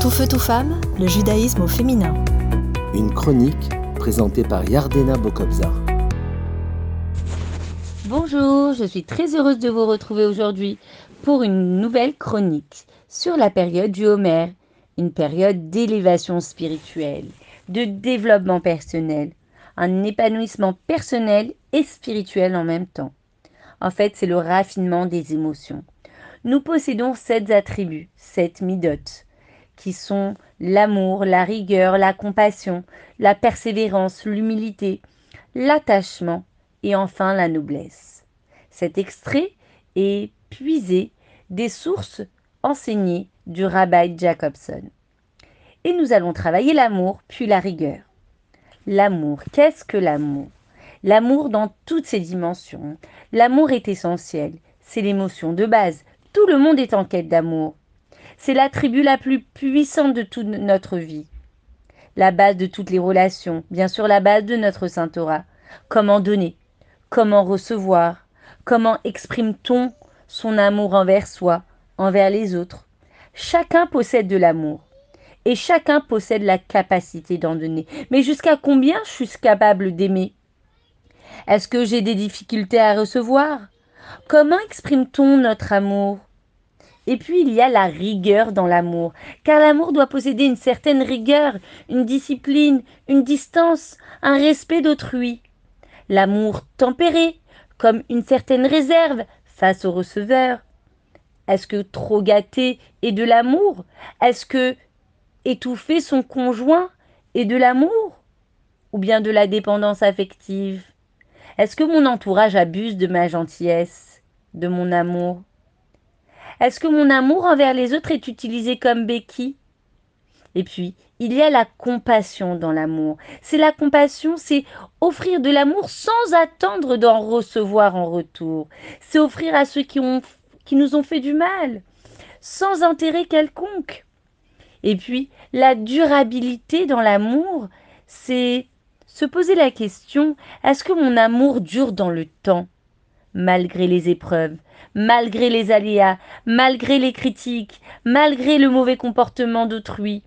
Tout feu, tout femme, le judaïsme au féminin. Une chronique présentée par Yardena Bokobzar. Bonjour, je suis très heureuse de vous retrouver aujourd'hui pour une nouvelle chronique sur la période du Homer, une période d'élévation spirituelle, de développement personnel, un épanouissement personnel et spirituel en même temps. En fait, c'est le raffinement des émotions. Nous possédons sept attributs, sept midotes, qui sont l'amour, la rigueur, la compassion, la persévérance, l'humilité, l'attachement et enfin la noblesse. Cet extrait est puisé des sources enseignées du rabbin Jacobson. Et nous allons travailler l'amour puis la rigueur. L'amour, qu'est-ce que l'amour? L'amour dans toutes ses dimensions. L'amour est essentiel, c'est l'émotion de base. Tout le monde est en quête d'amour. C'est l'attribut la plus puissante de toute notre vie. La base de toutes les relations, bien sûr la base de notre Saint Torah. Comment donner? Comment recevoir? Comment exprime-t-on son amour envers soi, envers les autres? Chacun possède de l'amour. Et chacun possède la capacité d'en donner. Mais jusqu'à combien je suis capable d'aimer? Est-ce que j'ai des difficultés à recevoir? Comment exprime-t-on notre amour et puis il y a la rigueur dans l'amour, car l'amour doit posséder une certaine rigueur, une discipline, une distance, un respect d'autrui. L'amour tempéré, comme une certaine réserve face au receveur. Est-ce que trop gâter est de l'amour? Est-ce que étouffer son conjoint est de l'amour? Ou bien de la dépendance affective? Est-ce que mon entourage abuse de ma gentillesse, de mon amour? Est-ce que mon amour envers les autres est utilisé comme béquille? Et puis, il y a la compassion dans l'amour. C'est la compassion, c'est offrir de l'amour sans attendre d'en recevoir en retour. C'est offrir à ceux qui, qui nous ont fait du mal, sans intérêt quelconque. Et puis, la durabilité dans l'amour, c'est se poser la question, est-ce que mon amour dure dans le temps? Malgré les épreuves, malgré les aléas, malgré les critiques, malgré le mauvais comportement d'autrui.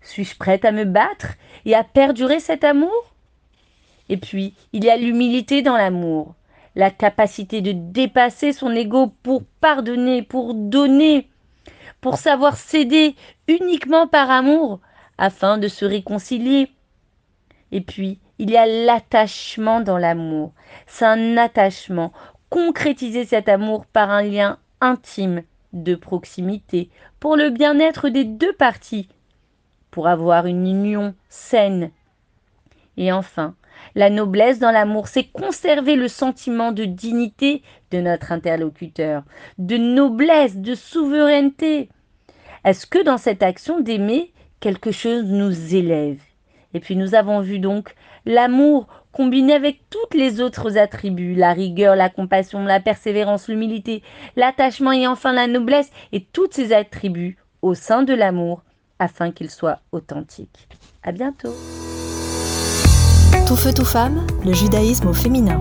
Suis-je prête à me battre et à perdurer cet amour? Et puis, il y a l'humilité dans l'amour, la capacité de dépasser son ego pour pardonner, pour donner, pour savoir céder uniquement par amour afin de se réconcilier. Et puis, il y a l'attachement dans l'amour. C'est un attachement. Concrétiser cet amour par un lien intime de proximité pour le bien-être des deux parties, pour avoir une union saine. Et enfin, la noblesse dans l'amour, c'est conserver le sentiment de dignité de notre interlocuteur, de noblesse, de souveraineté. Est-ce que dans cette action d'aimer, quelque chose nous élève? Et puis nous avons vu donc l'amour combiné avec tous les autres attributs, la rigueur, la compassion, la persévérance, l'humilité, l'attachement et enfin la noblesse, et tous ces attributs au sein de l'amour afin qu'il soit authentique. À bientôt. Tout feu, tout femme, le judaïsme au féminin.